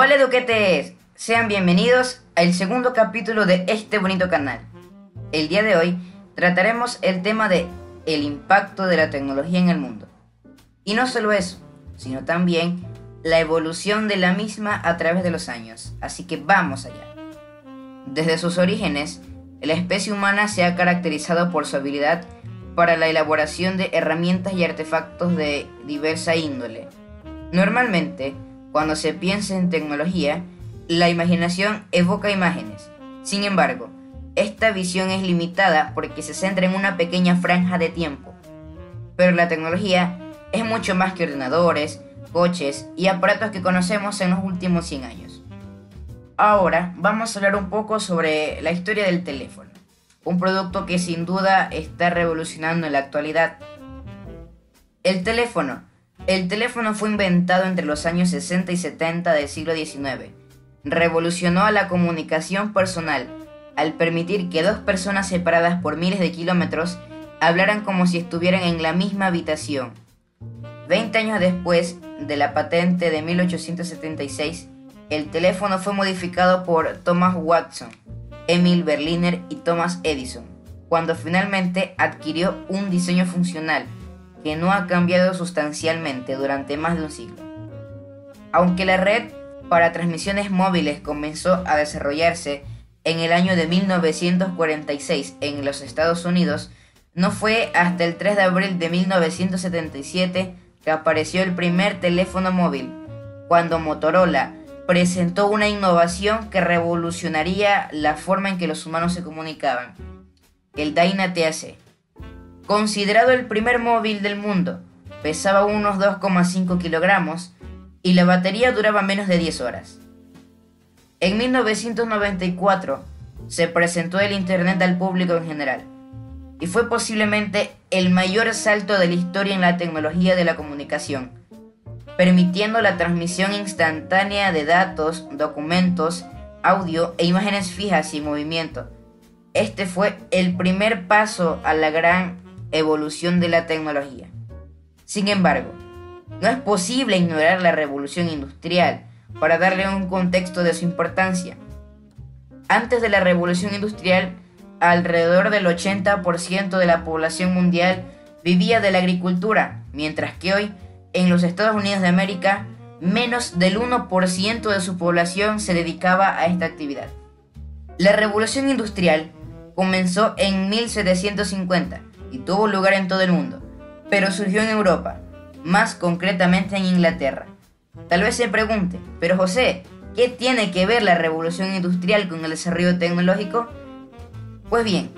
Hola eduquetes, sean bienvenidos al segundo capítulo de este bonito canal. El día de hoy trataremos el tema de el impacto de la tecnología en el mundo. Y no solo eso, sino también la evolución de la misma a través de los años. Así que vamos allá. Desde sus orígenes, la especie humana se ha caracterizado por su habilidad para la elaboración de herramientas y artefactos de diversa índole. Normalmente, cuando se piensa en tecnología, la imaginación evoca imágenes. Sin embargo, esta visión es limitada porque se centra en una pequeña franja de tiempo. Pero la tecnología es mucho más que ordenadores, coches y aparatos que conocemos en los últimos 100 años. Ahora vamos a hablar un poco sobre la historia del teléfono, un producto que sin duda está revolucionando en la actualidad. El teléfono el teléfono fue inventado entre los años 60 y 70 del siglo XIX. Revolucionó a la comunicación personal al permitir que dos personas separadas por miles de kilómetros hablaran como si estuvieran en la misma habitación. Veinte años después de la patente de 1876, el teléfono fue modificado por Thomas Watson, Emil Berliner y Thomas Edison, cuando finalmente adquirió un diseño funcional que no ha cambiado sustancialmente durante más de un siglo. Aunque la red para transmisiones móviles comenzó a desarrollarse en el año de 1946 en los Estados Unidos, no fue hasta el 3 de abril de 1977 que apareció el primer teléfono móvil, cuando Motorola presentó una innovación que revolucionaría la forma en que los humanos se comunicaban, el DynaTAC. Considerado el primer móvil del mundo, pesaba unos 2,5 kilogramos y la batería duraba menos de 10 horas. En 1994 se presentó el Internet al público en general y fue posiblemente el mayor salto de la historia en la tecnología de la comunicación, permitiendo la transmisión instantánea de datos, documentos, audio e imágenes fijas y movimiento. Este fue el primer paso a la gran evolución de la tecnología. Sin embargo, no es posible ignorar la revolución industrial para darle un contexto de su importancia. Antes de la revolución industrial, alrededor del 80% de la población mundial vivía de la agricultura, mientras que hoy, en los Estados Unidos de América, menos del 1% de su población se dedicaba a esta actividad. La revolución industrial comenzó en 1750 y tuvo lugar en todo el mundo, pero surgió en Europa, más concretamente en Inglaterra. Tal vez se pregunte, pero José, ¿qué tiene que ver la revolución industrial con el desarrollo tecnológico? Pues bien,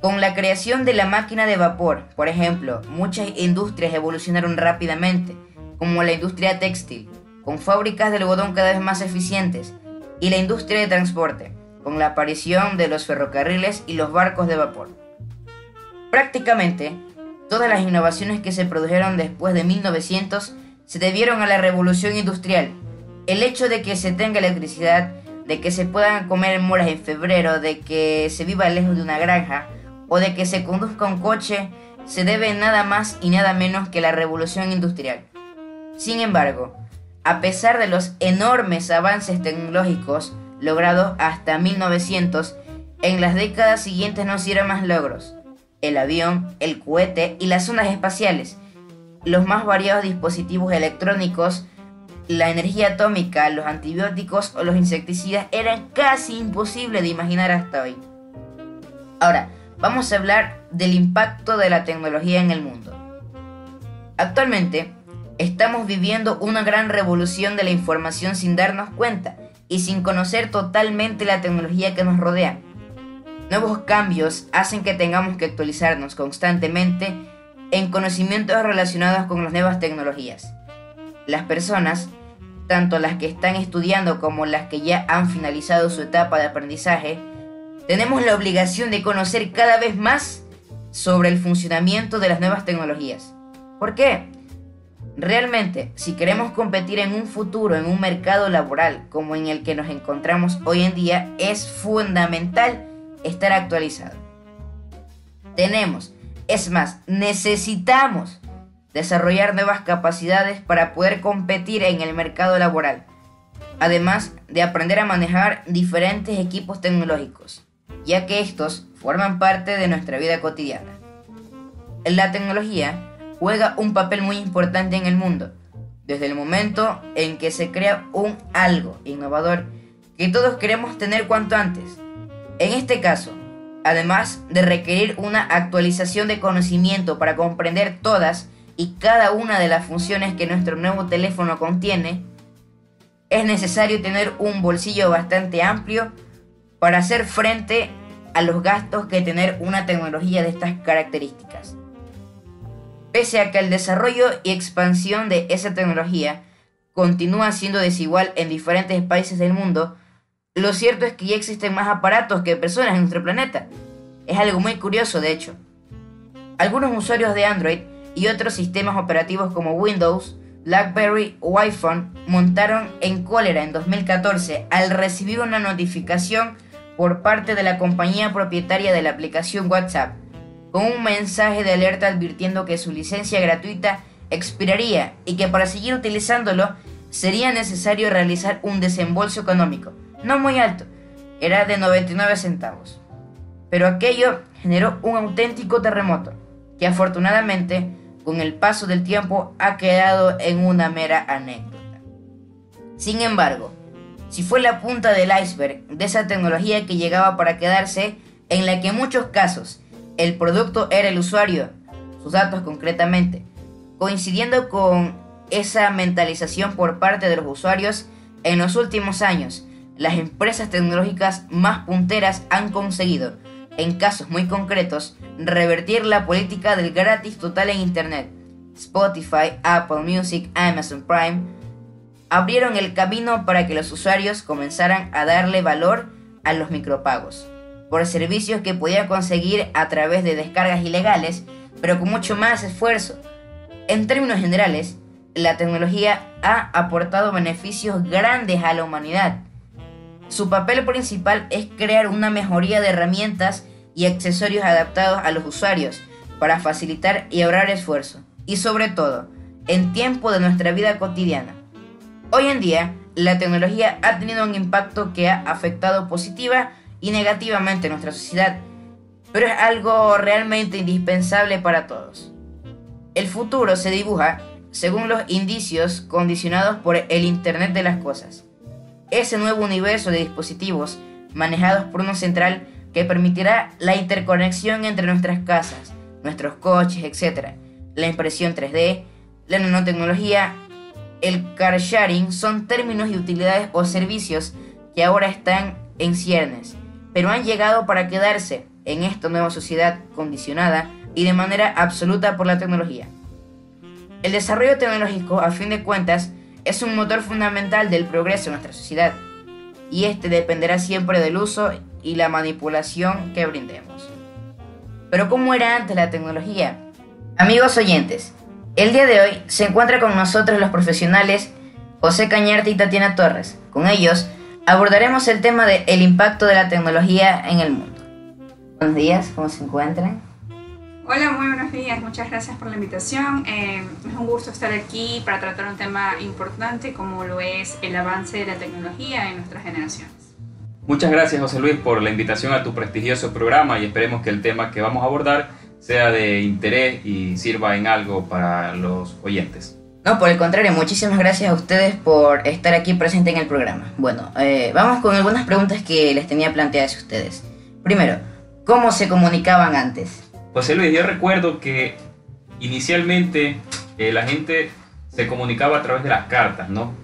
con la creación de la máquina de vapor, por ejemplo, muchas industrias evolucionaron rápidamente, como la industria textil, con fábricas de algodón cada vez más eficientes, y la industria de transporte, con la aparición de los ferrocarriles y los barcos de vapor. Prácticamente, todas las innovaciones que se produjeron después de 1900 se debieron a la revolución industrial. El hecho de que se tenga electricidad, de que se puedan comer moras en febrero, de que se viva lejos de una granja o de que se conduzca un coche, se debe nada más y nada menos que la revolución industrial. Sin embargo, a pesar de los enormes avances tecnológicos logrados hasta 1900, en las décadas siguientes no se más logros el avión, el cohete y las zonas espaciales, los más variados dispositivos electrónicos, la energía atómica, los antibióticos o los insecticidas eran casi imposibles de imaginar hasta hoy. Ahora, vamos a hablar del impacto de la tecnología en el mundo. Actualmente, estamos viviendo una gran revolución de la información sin darnos cuenta y sin conocer totalmente la tecnología que nos rodea. Nuevos cambios hacen que tengamos que actualizarnos constantemente en conocimientos relacionados con las nuevas tecnologías. Las personas, tanto las que están estudiando como las que ya han finalizado su etapa de aprendizaje, tenemos la obligación de conocer cada vez más sobre el funcionamiento de las nuevas tecnologías. ¿Por qué? Realmente, si queremos competir en un futuro, en un mercado laboral como en el que nos encontramos hoy en día, es fundamental estar actualizado. Tenemos, es más, necesitamos desarrollar nuevas capacidades para poder competir en el mercado laboral. además de aprender a manejar diferentes equipos tecnológicos, ya que estos forman parte de nuestra vida cotidiana. La tecnología juega un papel muy importante en el mundo, desde el momento en que se crea un algo innovador que todos queremos tener cuanto antes. En este caso, además de requerir una actualización de conocimiento para comprender todas y cada una de las funciones que nuestro nuevo teléfono contiene, es necesario tener un bolsillo bastante amplio para hacer frente a los gastos que tener una tecnología de estas características. Pese a que el desarrollo y expansión de esa tecnología continúa siendo desigual en diferentes países del mundo, lo cierto es que ya existen más aparatos que personas en nuestro planeta. Es algo muy curioso, de hecho. Algunos usuarios de Android y otros sistemas operativos como Windows, BlackBerry o iPhone montaron en cólera en 2014 al recibir una notificación por parte de la compañía propietaria de la aplicación WhatsApp con un mensaje de alerta advirtiendo que su licencia gratuita expiraría y que para seguir utilizándolo sería necesario realizar un desembolso económico, no muy alto, era de 99 centavos. Pero aquello generó un auténtico terremoto, que afortunadamente con el paso del tiempo ha quedado en una mera anécdota. Sin embargo, si fue la punta del iceberg de esa tecnología que llegaba para quedarse, en la que en muchos casos el producto era el usuario, sus datos concretamente, coincidiendo con esa mentalización por parte de los usuarios, en los últimos años, las empresas tecnológicas más punteras han conseguido, en casos muy concretos, revertir la política del gratis total en Internet. Spotify, Apple Music, Amazon Prime abrieron el camino para que los usuarios comenzaran a darle valor a los micropagos, por servicios que podían conseguir a través de descargas ilegales, pero con mucho más esfuerzo. En términos generales, la tecnología ha aportado beneficios grandes a la humanidad. Su papel principal es crear una mejoría de herramientas y accesorios adaptados a los usuarios para facilitar y ahorrar esfuerzo, y sobre todo, en tiempo de nuestra vida cotidiana. Hoy en día, la tecnología ha tenido un impacto que ha afectado positiva y negativamente nuestra sociedad, pero es algo realmente indispensable para todos. El futuro se dibuja según los indicios condicionados por el Internet de las Cosas. Ese nuevo universo de dispositivos manejados por uno central que permitirá la interconexión entre nuestras casas, nuestros coches, etc. La impresión 3D, la nanotecnología el car sharing son términos y utilidades o servicios que ahora están en ciernes, pero han llegado para quedarse en esta nueva sociedad condicionada y de manera absoluta por la tecnología. El desarrollo tecnológico, a fin de cuentas, es un motor fundamental del progreso en nuestra sociedad, y este dependerá siempre del uso y la manipulación que brindemos. Pero ¿cómo era antes la tecnología? Amigos oyentes, el día de hoy se encuentra con nosotros los profesionales José Cañarte y Tatiana Torres. Con ellos abordaremos el tema del el impacto de la tecnología en el mundo. Buenos días, ¿cómo se encuentran? Hola, muy buenos días. Muchas gracias por la invitación. Eh, es un gusto estar aquí para tratar un tema importante como lo es el avance de la tecnología en nuestras generaciones. Muchas gracias José Luis por la invitación a tu prestigioso programa y esperemos que el tema que vamos a abordar sea de interés y sirva en algo para los oyentes. No, por el contrario, muchísimas gracias a ustedes por estar aquí presente en el programa. Bueno, eh, vamos con algunas preguntas que les tenía planteadas a ustedes. Primero, ¿cómo se comunicaban antes? José Luis, yo recuerdo que inicialmente eh, la gente se comunicaba a través de las cartas, ¿no?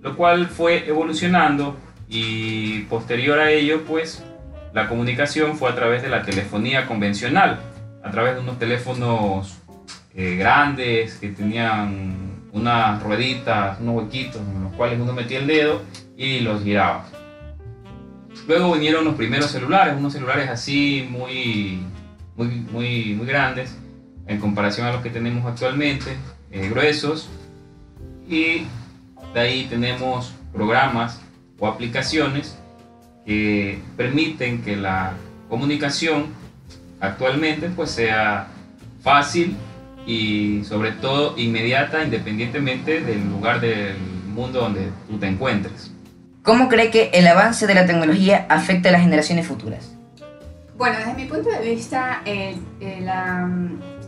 Lo cual fue evolucionando y posterior a ello, pues, la comunicación fue a través de la telefonía convencional a través de unos teléfonos eh, grandes que tenían unas rueditas, unos huequitos en los cuales uno metía el dedo y los giraba. Luego vinieron los primeros celulares, unos celulares así muy, muy, muy, muy grandes en comparación a los que tenemos actualmente, eh, gruesos. Y de ahí tenemos programas o aplicaciones que permiten que la comunicación actualmente pues sea fácil y sobre todo inmediata independientemente del lugar del mundo donde tú te encuentres. ¿Cómo cree que el avance de la tecnología afecta a las generaciones futuras? Bueno, desde mi punto de vista, eh, eh, la,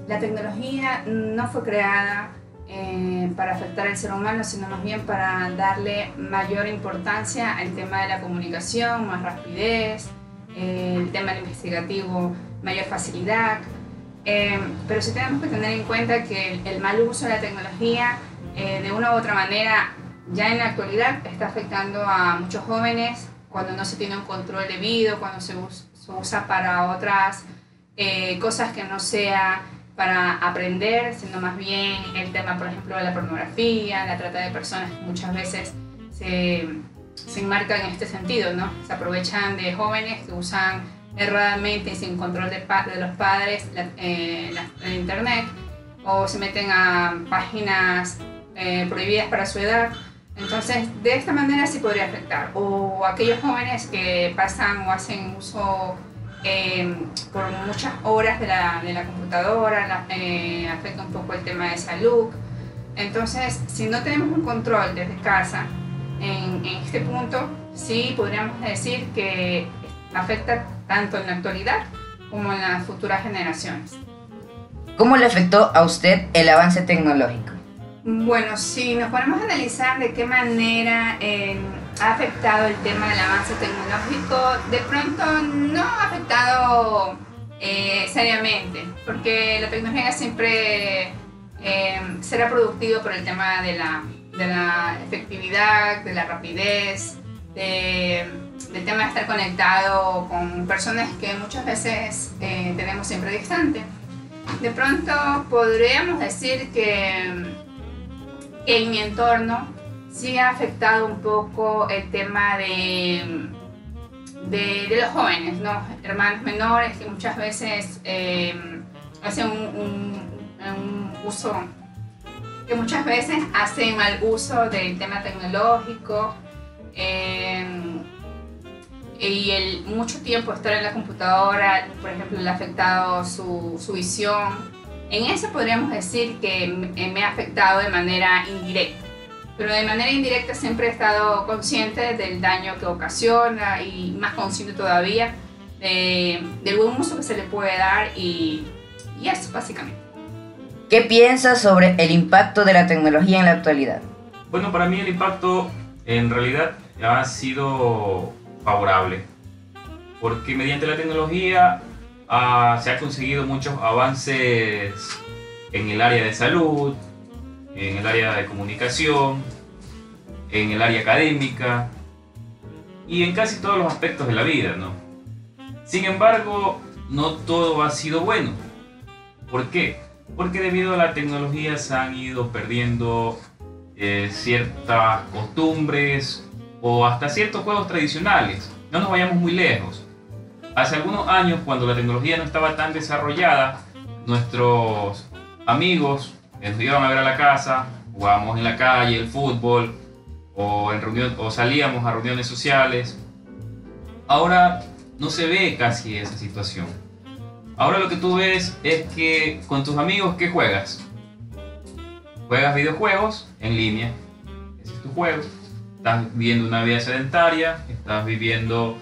la, tecnología no fue creada eh, para afectar al ser humano, sino más bien para darle mayor importancia al tema de la comunicación, más rapidez, el tema del investigativo, mayor facilidad. pero sí tenemos que tener en cuenta que el, el mal uso de la tecnología, de una u otra manera, ya en la actualidad está afectando a muchos jóvenes cuando no se tiene un control debido, cuando se usa, para otras eh, cosas que no sea para aprender, sino más bien el tema, por ejemplo, de la pornografía, la trata de personas que muchas veces se, se enmarcan en este sentido, ¿no? Se aprovechan de jóvenes que usan erradamente y sin control de, de los padres la, eh, Internet o se meten a páginas eh, prohibidas para su edad entonces, de esta manera sí podría afectar. O aquellos jóvenes que pasan o hacen uso em, por muchas horas de la, de la computadora, eh, afecta un poco el tema de salud. Entonces, si no tenemos un control desde casa en, en este punto, sí podríamos decir que afecta tanto en la actualidad como en las futuras generaciones. ¿Cómo le afectó a usted el avance tecnológico? Bueno, si nos ponemos a analizar de qué manera eh, ha afectado el tema del avance tecnológico, de pronto no ha afectado eh, seriamente, porque la tecnología siempre eh, será productiva por el tema de la, de la efectividad, de la rapidez, del tema de estar conectado con personas que muchas veces tenemos siempre distante. De pronto podríamos decir que en mi entorno sí ha afectado un poco el tema de, de, los jóvenes, ¿no? hermanos menores que muchas veces eh, hacen un, uso, que muchas veces hacen mal uso del tema tecnológico. Eh, y el mucho tiempo estar en la computadora, por ejemplo, le ha afectado su, su visión, en eso podríamos decir que me ha afectado de manera indirecta, pero de manera indirecta siempre he estado consciente del daño que ocasiona y más consciente todavía del buen uso que se le puede dar y, y eso básicamente. ¿Qué piensas sobre el impacto de la tecnología en la actualidad? Bueno, para mí el impacto en realidad ha sido favorable, porque mediante la tecnología se han conseguido muchos avances en el área de salud, en el área de comunicación, en el área académica y en casi todos los aspectos de la vida, ¿no? Sin embargo, no todo ha sido bueno. ¿Por qué? Porque debido a la tecnología se han ido perdiendo eh, ciertas costumbres o hasta ciertos juegos tradicionales. No nos vayamos muy lejos. Hace algunos años, cuando la tecnología no estaba tan desarrollada, nuestros amigos nos iban a ver a la casa, jugábamos en la calle, el fútbol, o, en reunión, o salíamos a reuniones sociales. Ahora no se ve casi esa situación. Ahora lo que tú ves es que con tus amigos, ¿qué juegas? Juegas videojuegos en línea. Ese es tu juego. Estás viviendo una vida sedentaria, estás viviendo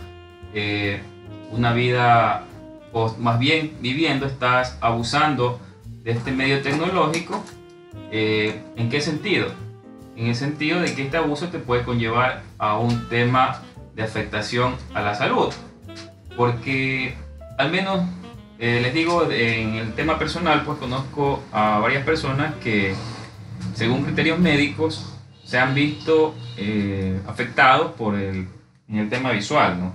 eh, una vida, o más bien viviendo, estás abusando de este medio tecnológico. Eh, ¿En qué sentido? En el sentido de que este abuso te puede conllevar a un tema de afectación a la salud. Porque al menos eh, les digo, en el tema personal, pues conozco a varias personas que, según criterios médicos, se han visto eh, afectados por el, en el tema visual, ¿no?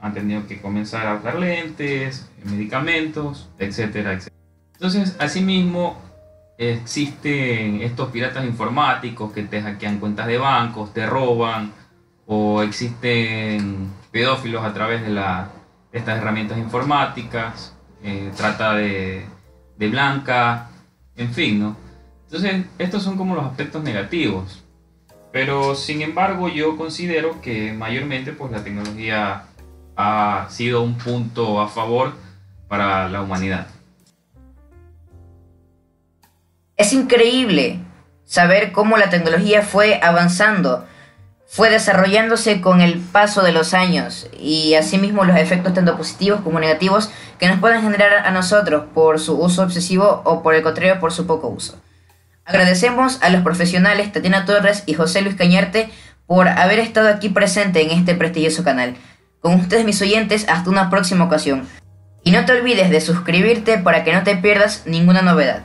Han tenido que comenzar a usar lentes, medicamentos, etcétera, etcétera. Entonces, asimismo, existen estos piratas informáticos que te hackean cuentas de bancos, te roban, o existen pedófilos a través de, la, estas herramientas informáticas, eh, trata de, de blanca, en fin, ¿no? Entonces, estos son como los aspectos negativos. Pero sin embargo, yo considero que mayormente pues la tecnología ha sido un punto a favor para la humanidad. Es increíble saber cómo la tecnología fue avanzando fue desarrollándose con el paso de los años y asimismo los efectos tanto positivos como negativos que nos pueden generar a nosotros por su uso obsesivo o por el contrario por su poco uso. Agradecemos a los profesionales Tatiana Torres y José Luis Cañarte por haber estado aquí presente en este prestigioso canal. Con ustedes mis oyentes, hasta una próxima ocasión. Y no te olvides de suscribirte para que no te pierdas ninguna novedad.